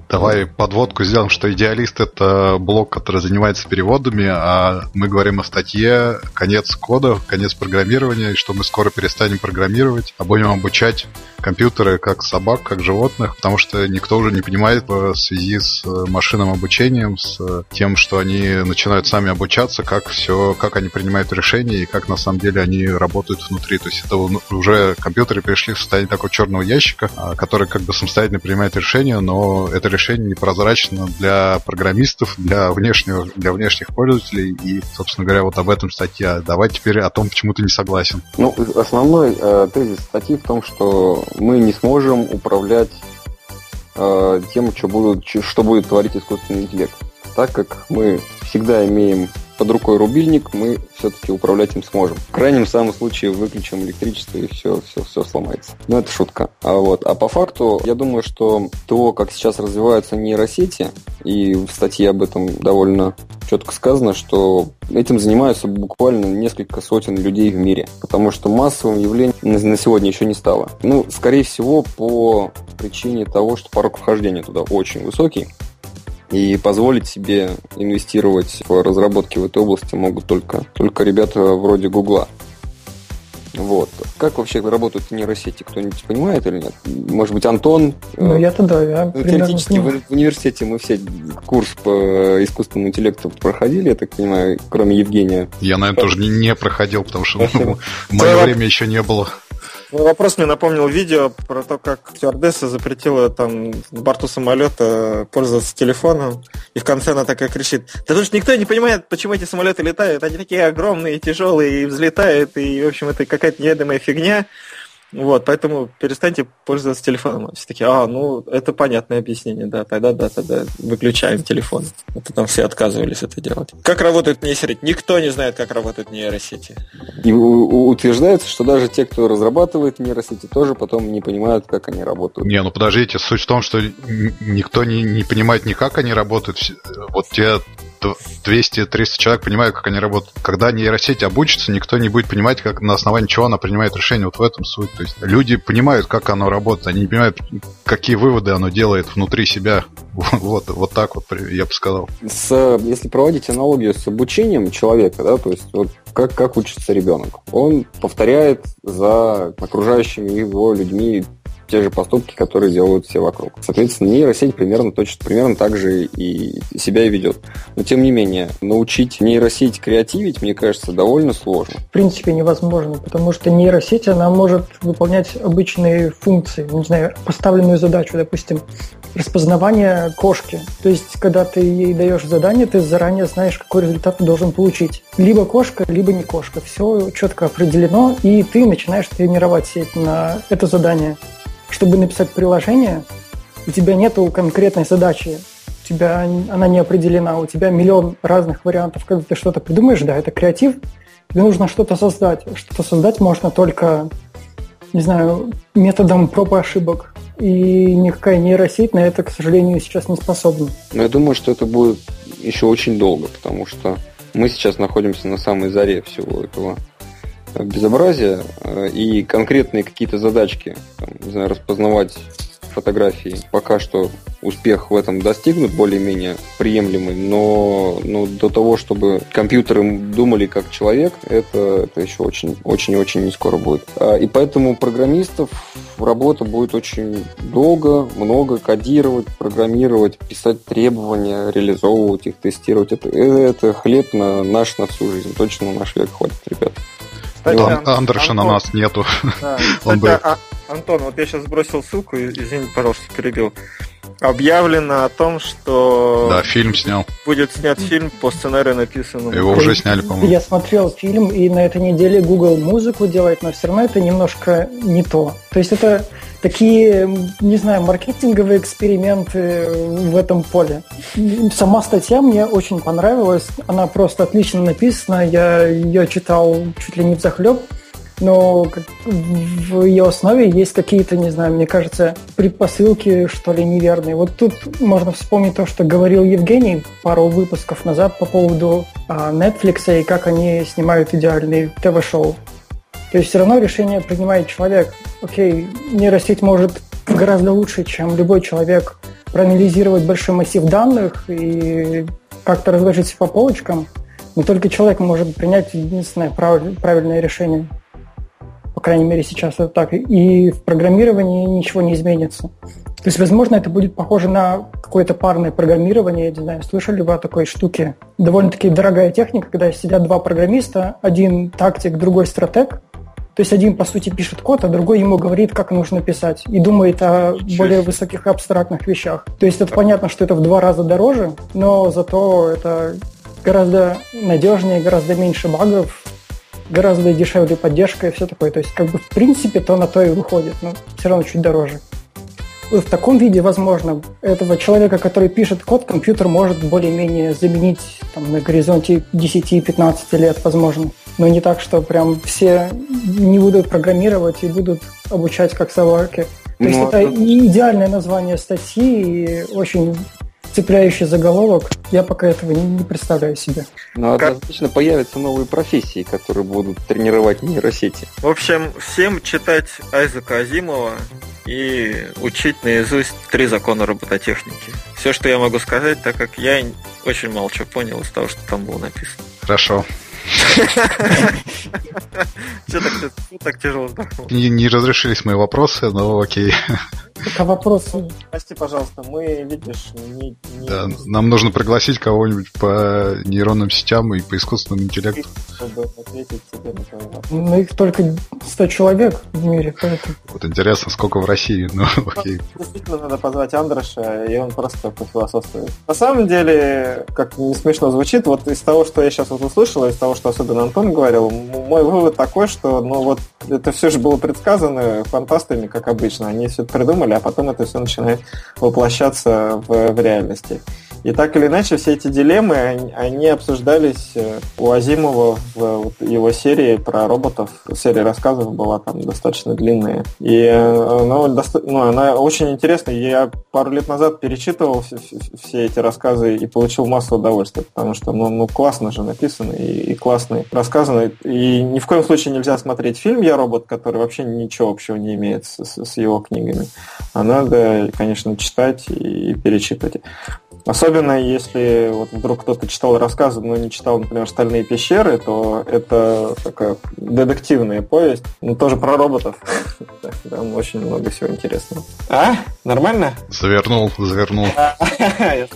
Давай подводку сделаем, что идеалист это блок, который занимается переводами, а мы говорим о статье конец кода, конец программирования, и что мы скоро перестанем программировать, а будем обучать компьютеры как собак, как животных, потому что никто уже не понимает в связи с э, машинным обучением, с тем, что они начинают сами обучаться, как все, как они принимают решения и как на самом деле они работают внутри. То есть это уже компьютеры перешли в состояние такого черного ящика, а, который как бы самостоятельно принимает решения, но это решение непрозрачно для программистов, для внешнего, для внешних пользователей. И, собственно говоря, вот об этом статья. Давай теперь о том, почему ты не согласен. Ну, основной э, тезис статьи в том, что мы не сможем управлять э, тем, что, будут, что будет творить искусственный интеллект. Так как мы всегда имеем под рукой рубильник, мы все-таки управлять им сможем. В крайнем самом случае выключим электричество и все, все, все сломается. Но это шутка. А, вот. а по факту, я думаю, что то, как сейчас развиваются нейросети, и в статье об этом довольно четко сказано, что этим занимаются буквально несколько сотен людей в мире, потому что массовым явлением на сегодня еще не стало. Ну, скорее всего, по причине того, что порог вхождения туда очень высокий, и позволить себе инвестировать в разработки в этой области могут только, только ребята вроде Гугла. Вот. Как вообще работают нейросети? Кто-нибудь понимает или нет? Может быть, Антон? Ну, э, я-то да, я ну, Теоретически в, в университете мы все курс по искусственному интеллекту проходили, я так понимаю, кроме Евгения. Я, наверное, тоже не, не проходил, потому что ну, в мое время еще не было. Вопрос мне напомнил видео про то, как стюардесса запретила там на борту самолета пользоваться телефоном, и в конце она такая кричит, да потому что никто не понимает, почему эти самолеты летают, они такие огромные, тяжелые, и взлетают, и, в общем, это какая-то неведомая фигня. Вот, поэтому перестаньте пользоваться телефоном. Все таки а, ну, это понятное объяснение, да, тогда, да, тогда выключаем телефон. Это там все отказывались это делать. Как работает нейросеть? Никто не знает, как работают нейросети. И утверждается, что даже те, кто разрабатывает нейросети, тоже потом не понимают, как они работают. Не, ну подождите, суть в том, что никто не, не понимает ни как они работают. Вот те 200-300 человек понимают, как они работают. Когда нейросеть обучится, никто не будет понимать, как на основании чего она принимает решение. Вот в этом суть. То есть люди понимают, как оно работает, они не понимают, какие выводы оно делает внутри себя. Вот, вот так вот я бы сказал. С, если проводить аналогию с обучением человека, да, то есть вот как, как учится ребенок? Он повторяет за окружающими его людьми те же поступки, которые делают все вокруг. Соответственно, нейросеть примерно точно, примерно так же и себя и ведет. Но тем не менее, научить нейросеть креативить, мне кажется, довольно сложно. В принципе, невозможно, потому что нейросеть, она может выполнять обычные функции, не знаю, поставленную задачу, допустим, распознавание кошки. То есть, когда ты ей даешь задание, ты заранее знаешь, какой результат ты должен получить. Либо кошка, либо не кошка. Все четко определено, и ты начинаешь тренировать сеть на это задание чтобы написать приложение, у тебя нету конкретной задачи, у тебя она не определена, у тебя миллион разных вариантов, когда ты что-то придумаешь, да, это креатив, тебе нужно что-то создать. Что-то создать можно только, не знаю, методом проб и ошибок. И никакая нейросеть на это, к сожалению, сейчас не способна. Но я думаю, что это будет еще очень долго, потому что мы сейчас находимся на самой заре всего этого безобразия э, и конкретные какие-то задачки, не знаю, распознавать фотографии. Пока что успех в этом достигнут, более-менее приемлемый, но ну, до того, чтобы компьютеры думали как человек, это, это еще очень, очень очень не скоро будет. А, и поэтому программистов работа будет очень долго, много кодировать, программировать, писать требования, реализовывать их, тестировать. Это, это хлеб на наш на всю жизнь. Точно на наш век хватит, ребят. Кстати, Ан- Андерша на нас нету. Да. Кстати, а, Антон, вот я сейчас бросил ссылку, извините, пожалуйста, перебил. Объявлено о том, что... Да, фильм снял. Будет снят фильм по сценарию, написанному... Его уже сняли, по-моему. Я смотрел фильм, и на этой неделе Google музыку делает, но все равно это немножко не то. То есть это такие, не знаю, маркетинговые эксперименты в этом поле. Сама статья мне очень понравилась. Она просто отлично написана. Я ее читал чуть ли не в захлеб но в ее основе есть какие-то, не знаю, мне кажется, предпосылки, что ли, неверные. Вот тут можно вспомнить то, что говорил Евгений пару выпусков назад по поводу а, Netflix и как они снимают идеальные ТВ-шоу. То есть все равно решение принимает человек. Окей, нейросеть может гораздо лучше, чем любой человек проанализировать большой массив данных и как-то разложить по полочкам, но только человек может принять единственное правильное решение. По крайней мере, сейчас это так. И в программировании ничего не изменится. То есть, возможно, это будет похоже на какое-то парное программирование. Я не знаю, слышали вы о такой штуке? Довольно-таки дорогая техника, когда сидят два программиста, один тактик, другой стратег. То есть один, по сути, пишет код, а другой ему говорит, как нужно писать, и думает о более высоких абстрактных вещах. То есть это понятно, что это в два раза дороже, но зато это гораздо надежнее, гораздо меньше багов, гораздо дешевле поддержка и все такое. То есть, как бы, в принципе, то на то и выходит, но все равно чуть дороже. В таком виде, возможно, этого человека, который пишет код, компьютер может более-менее заменить там, на горизонте 10-15 лет, возможно. Но не так, что прям все не будут программировать и будут обучать как собаки. То есть ну, это, это идеальное название статьи и очень цепляющий заголовок, я пока этого не, не представляю себе. Но однозначно появятся новые профессии, которые будут тренировать нейросети. В общем, всем читать Айзека Азимова и учить наизусть три закона робототехники. Все, что я могу сказать, так как я очень мало чего понял из того, что там было написано. Хорошо. Че так тяжело вздохнул? Не разрешились мои вопросы, но окей. Пока вопросы. Прости, пожалуйста, мы, видишь, не... Да, нам нужно пригласить кого-нибудь по нейронным сетям и по искусственному интеллекту. Чтобы ответить тебе на твой вопрос. Ну, их только 100 человек в мире, поэтому... Вот интересно, сколько в России, ну, окей. Действительно, надо позвать Андроша, и он просто пофилософствует. На самом деле, как не смешно звучит, вот из того, что я сейчас вот услышал, из того, что особенно Антон говорил, мой вывод такой, что, ну, вот это все же было предсказано фантастами, как обычно. Они все это придумали, а потом это все начинает воплощаться в, в реальности. И так или иначе, все эти дилеммы, они, обсуждались э, у Азимова в его серии про роботов. Серия рассказов была там достаточно длинная. И э, она, доста... ну, она очень интересная. Я пару лет назад перечитывал все, все эти рассказы и получил массу удовольствия, потому что ну, ну классно же написано и, и классно рассказано. И ни в коем случае нельзя смотреть фильм «Я робот», который вообще ничего общего не имеет с, с его книгами. А надо, конечно, читать и перечитывать. Особенно если вот вдруг кто-то читал рассказы, но не читал, например, «Стальные пещеры», то это такая детективная повесть, но тоже про роботов. Там очень много всего интересного. А? Нормально? Завернул, завернул.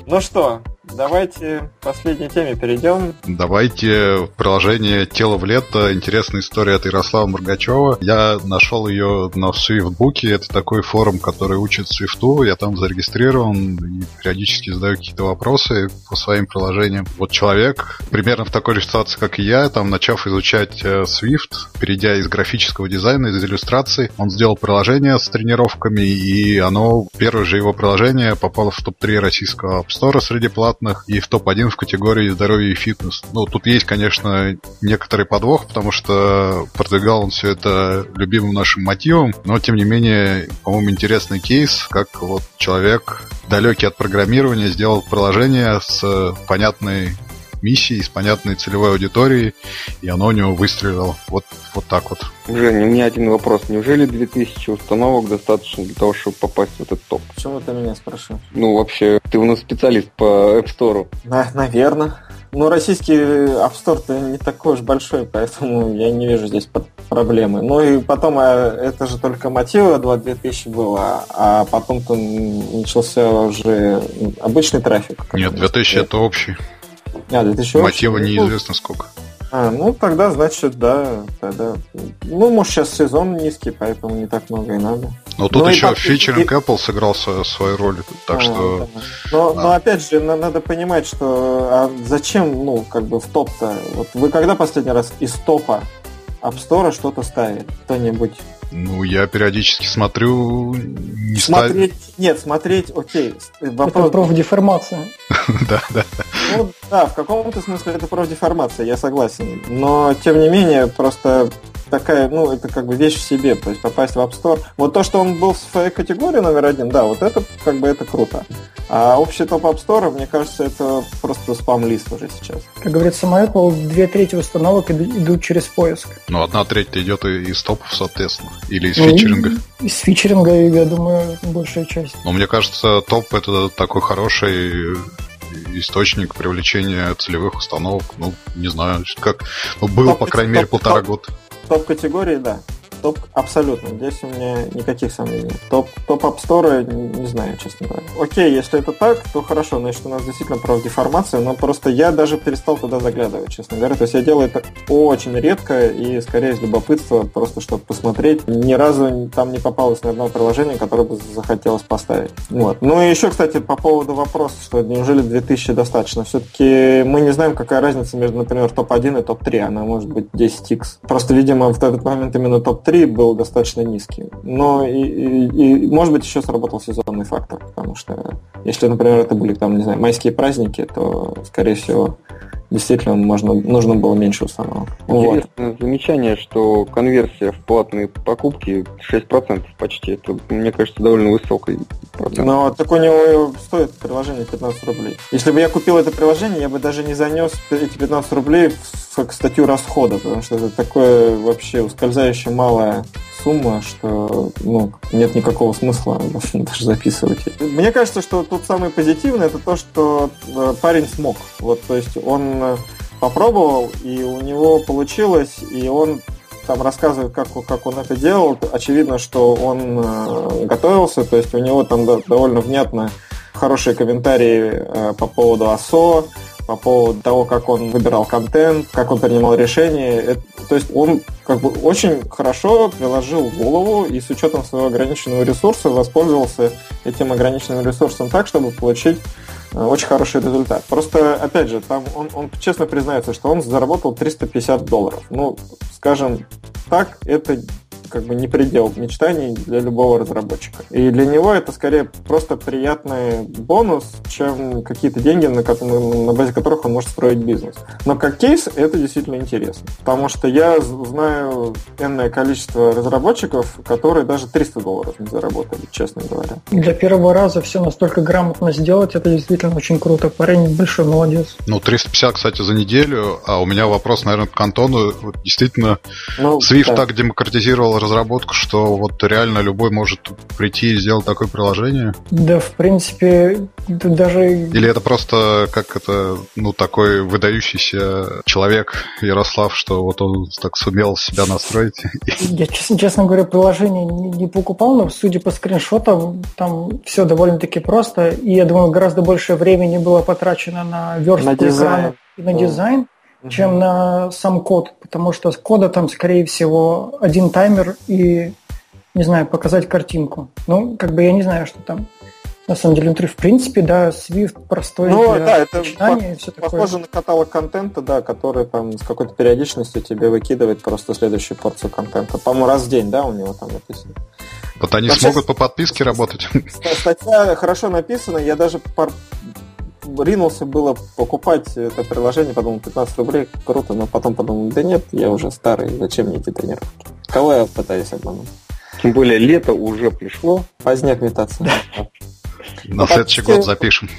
Ну что, Давайте к последней теме перейдем. Давайте в приложение «Тело в лето». Интересная история от Ярослава Моргачева. Я нашел ее на Свифтбуке. Это такой форум, который учит Свифту. Я там зарегистрирован и периодически задаю какие-то вопросы по своим приложениям. Вот человек примерно в такой же ситуации, как и я, там начав изучать э, Swift, перейдя из графического дизайна, из иллюстрации, он сделал приложение с тренировками, и оно, первое же его приложение попало в топ-3 российского App Store среди плат платных и в топ-1 в категории здоровье и фитнес. Ну, тут есть, конечно, некоторый подвох, потому что продвигал он все это любимым нашим мотивом, но, тем не менее, по-моему, интересный кейс, как вот человек, далекий от программирования, сделал приложение с понятной миссией, с понятной целевой аудиторией, и оно у него выстрелило. Вот, вот так вот. Женя, у меня один вопрос. Неужели 2000 установок достаточно для того, чтобы попасть в этот топ? Почему ты меня спрашиваешь? Ну, вообще, ты у нас специалист по App Store. Да, наверное. Ну, российский App Store-то не такой уж большой, поэтому я не вижу здесь проблемы. Ну и потом, а, это же только мотива 2000 было, а потом-то начался уже обычный трафик. Нет, 2000 это общий. А, 2000 Мотива неизвестно сколько. А, ну тогда, значит, да, тогда. Ну, может, сейчас сезон низкий, поэтому не так много и надо. Но тут ну, еще фичеринг и... Apple сыграл свою, свою роль, так а, что... Да. Но, а. но опять же, надо понимать, что а зачем, ну, как бы в топ-то? Вот вы когда последний раз из топа App Store что-то ставили? Кто-нибудь? Ну, я периодически смотрю... Не смотреть... Став... Нет, смотреть, окей. Вопрос... Это профдеформация. да, да. Ну, да, в каком-то смысле это профдеформация, я согласен. Но, тем не менее, просто такая, ну, это как бы вещь в себе, то есть попасть в App Store. Вот то, что он был в своей категории номер один, да, вот это как бы это круто. А общий топ App Store, мне кажется, это просто спам-лист уже сейчас. Как говорится, сама Apple, две трети установок идут через поиск. Ну, одна треть идет из топов, соответственно, или из ну, фичеринга. Из фичеринга, я думаю, большая часть. Но мне кажется, топ это такой хороший источник привлечения целевых установок. Ну, не знаю, как... Ну, было, топ, по крайней топ, мере, полтора топ, года. Топ-категории, да. Топ абсолютно. Здесь у меня никаких сомнений. Топ, топ App Store, не, не знаю, честно говоря. Окей, если это так, то хорошо, значит, у нас действительно профдеформация, но просто я даже перестал туда заглядывать, честно говоря. То есть я делаю это очень редко и скорее из любопытства, просто чтобы посмотреть. Ни разу там не попалось ни одного приложения, которое бы захотелось поставить. Вот. Ну и еще, кстати, по поводу вопроса, что неужели 2000 достаточно? Все-таки мы не знаем, какая разница между, например, топ-1 и топ-3. Она может быть 10x. Просто, видимо, в этот момент именно топ-3 3 был достаточно низкий. Но и, и, и, может быть, еще сработал сезонный фактор, потому что если, например, это были там, не знаю, майские праздники, то, скорее всего, действительно можно, нужно было меньше установок. Интересное вот. замечание, что конверсия в платные покупки 6% почти. Это, мне кажется, довольно высокий процент. Но так у него стоит приложение 15 рублей. Если бы я купил это приложение, я бы даже не занес эти 15 рублей в статью расхода, потому что это такое вообще ускользающее малое сумма, что ну, нет никакого смысла даже записывать. Мне кажется, что тут самое позитивное это то, что э, парень смог. Вот, то есть он э, попробовал, и у него получилось, и он там рассказывает, как, как он это делал. Очевидно, что он э, готовился, то есть у него там довольно внятно хорошие комментарии по поводу АСО, по поводу того, как он выбирал контент, как он принимал решения. Это, то есть он как бы очень хорошо приложил голову и с учетом своего ограниченного ресурса воспользовался этим ограниченным ресурсом так, чтобы получить э, очень хороший результат. Просто, опять же, там он, он честно признается, что он заработал 350 долларов. Ну, скажем так, это как бы не предел мечтаний для любого разработчика. И для него это скорее просто приятный бонус, чем какие-то деньги, на, на базе которых он может строить бизнес. Но как кейс это действительно интересно. Потому что я знаю энное количество разработчиков, которые даже 300 долларов не заработали, честно говоря. Для первого раза все настолько грамотно сделать, это действительно очень круто. Парень большой молодец. Ну, 350, кстати, за неделю. А у меня вопрос, наверное, к Антону. Действительно, ну, Swift да. так демократизировал разработку, что вот реально любой может прийти и сделать такое приложение? Да, в принципе, даже... Или это просто как это, ну, такой выдающийся человек, Ярослав, что вот он так сумел себя настроить? Я, честно, честно говоря, приложение не, не покупал, но судя по скриншотам, там все довольно-таки просто, и я думаю, гораздо больше времени было потрачено на верстку на экрана и на дизайн, угу. чем на сам код, потому что с кода там, скорее всего, один таймер и, не знаю, показать картинку. Ну, как бы я не знаю, что там на самом деле внутри, в принципе, да, Swift простой ну, для да, это по- все похоже такое. на каталог контента, да, который там с какой-то периодичностью тебе выкидывает просто следующую порцию контента. По-моему, раз в день, да, у него там написано. Вот они Вообще, смогут по подписке работать. Статья хорошо написана, я даже пар ринулся было покупать это приложение, подумал, 15 рублей, круто, но потом подумал, да нет, я уже старый, зачем мне эти тренировки? Кого я пытаюсь обмануть? Тем более лето уже пришло. Поздняк метаться. На следующий год запишем.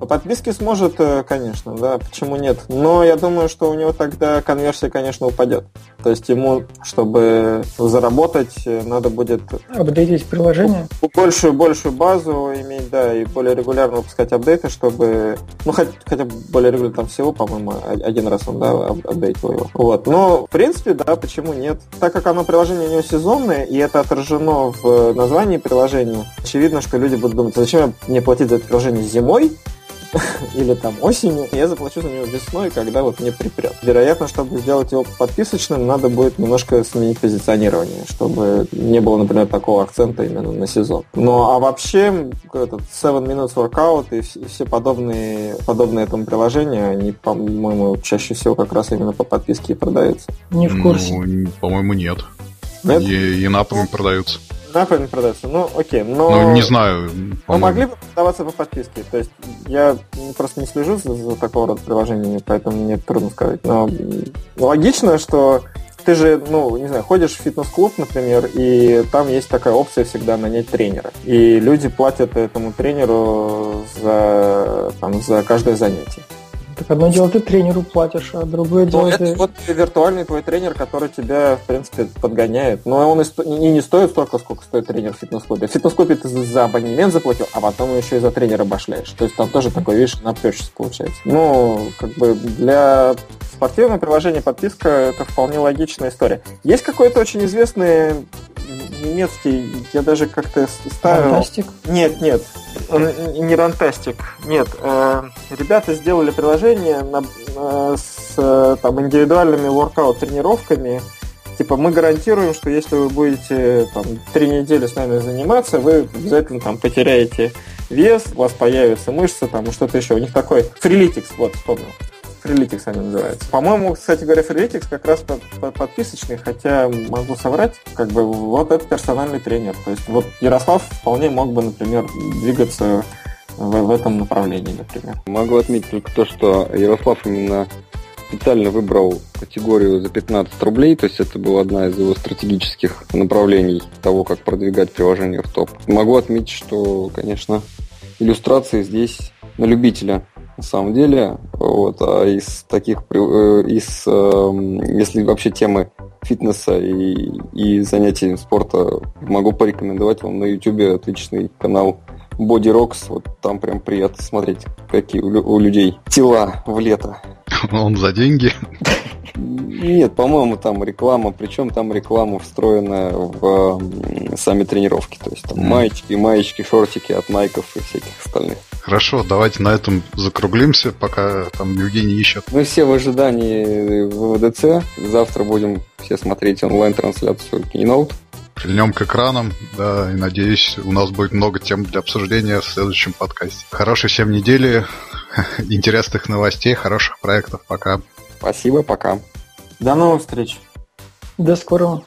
По подписке сможет, э, конечно, да, почему нет. Но я думаю, что у него тогда конверсия, конечно, упадет. То есть ему, чтобы заработать, э, надо будет... Апдейтить приложение? Большую, большую базу иметь, да, и более регулярно выпускать апдейты, чтобы... Ну, хоть, хотя бы более регулярно, там всего, по-моему, один раз он, да, апдейтил его. Вот. Но, в принципе, да, почему нет? Так как оно приложение у него сезонное, и это отражено в названии приложения, очевидно, что люди будут думать, зачем мне платить за это приложение зимой, или там осенью, я заплачу за него весной, когда вот мне припрет. Вероятно, чтобы сделать его подписочным, надо будет немножко сменить позиционирование, чтобы не было, например, такого акцента именно на сезон. Ну, а вообще, этот 7 Minutes Workout и все подобные, подобные этому приложения, они, по-моему, чаще всего как раз именно по подписке и продаются. Не в курсе. Ну, по-моему, нет. Нет? И, и напами продаются. Напами продаются. Ну, окей, но... Ну, не знаю. Но могли бы продаваться по подписке. То есть я просто не слежу за, за такого рода приложениями, поэтому мне трудно сказать. Но логично, что ты же, ну, не знаю, ходишь в фитнес-клуб, например, и там есть такая опция всегда нанять тренера. И люди платят этому тренеру за, там, за каждое занятие. Так одно дело ты тренеру платишь, а другое дело это ты... вот виртуальный твой тренер, который тебя, в принципе, подгоняет. Но он и, сто... и не стоит столько, сколько стоит тренер в фитнес-клубе. В фитнес-клубе ты за абонемент заплатил, а потом еще и за тренера башляешь. То есть там тоже такой, видишь, на получается. Ну, как бы для спортивного приложения подписка это вполне логичная история. Есть какой-то очень известный немецкий, я даже как-то ставил... Рантастик? Нет, нет, не Рантастик, нет. Э, ребята сделали приложение на, э, с там, индивидуальными воркаут тренировками. Типа мы гарантируем, что если вы будете там три недели с нами заниматься, вы обязательно там потеряете вес, у вас появятся мышцы, там что-то еще. У них такой фрилитикс, вот вспомнил. Freeletics они называются. По-моему, кстати говоря, Freeletics как раз подписочный, хотя могу соврать, как бы вот это персональный тренер. То есть вот Ярослав вполне мог бы, например, двигаться в, в этом направлении, например. Могу отметить только то, что Ярослав именно специально выбрал категорию за 15 рублей, то есть это была одна из его стратегических направлений того, как продвигать приложение в топ. Могу отметить, что, конечно, иллюстрации здесь на любителя на самом деле. Вот, а из таких, э, из, эм, если вообще темы фитнеса и, и занятий спорта, могу порекомендовать вам на YouTube отличный канал Body Rocks. Вот там прям приятно смотреть, какие у, у людей тела в лето. Он за деньги? Нет, по-моему, там реклама, причем там реклама встроенная в сами тренировки. То есть там маечки, маечки, шортики от майков и всяких остальных. Хорошо, давайте на этом закруглимся, пока там Евгений ищет. Мы все в ожидании ВВДЦ. Завтра будем все смотреть онлайн-трансляцию Keynote. Прильнем к экранам, да, и надеюсь, у нас будет много тем для обсуждения в следующем подкасте. Хорошей всем недели, интересных новостей, хороших проектов. Пока. Спасибо, пока. До новых встреч. До скорого.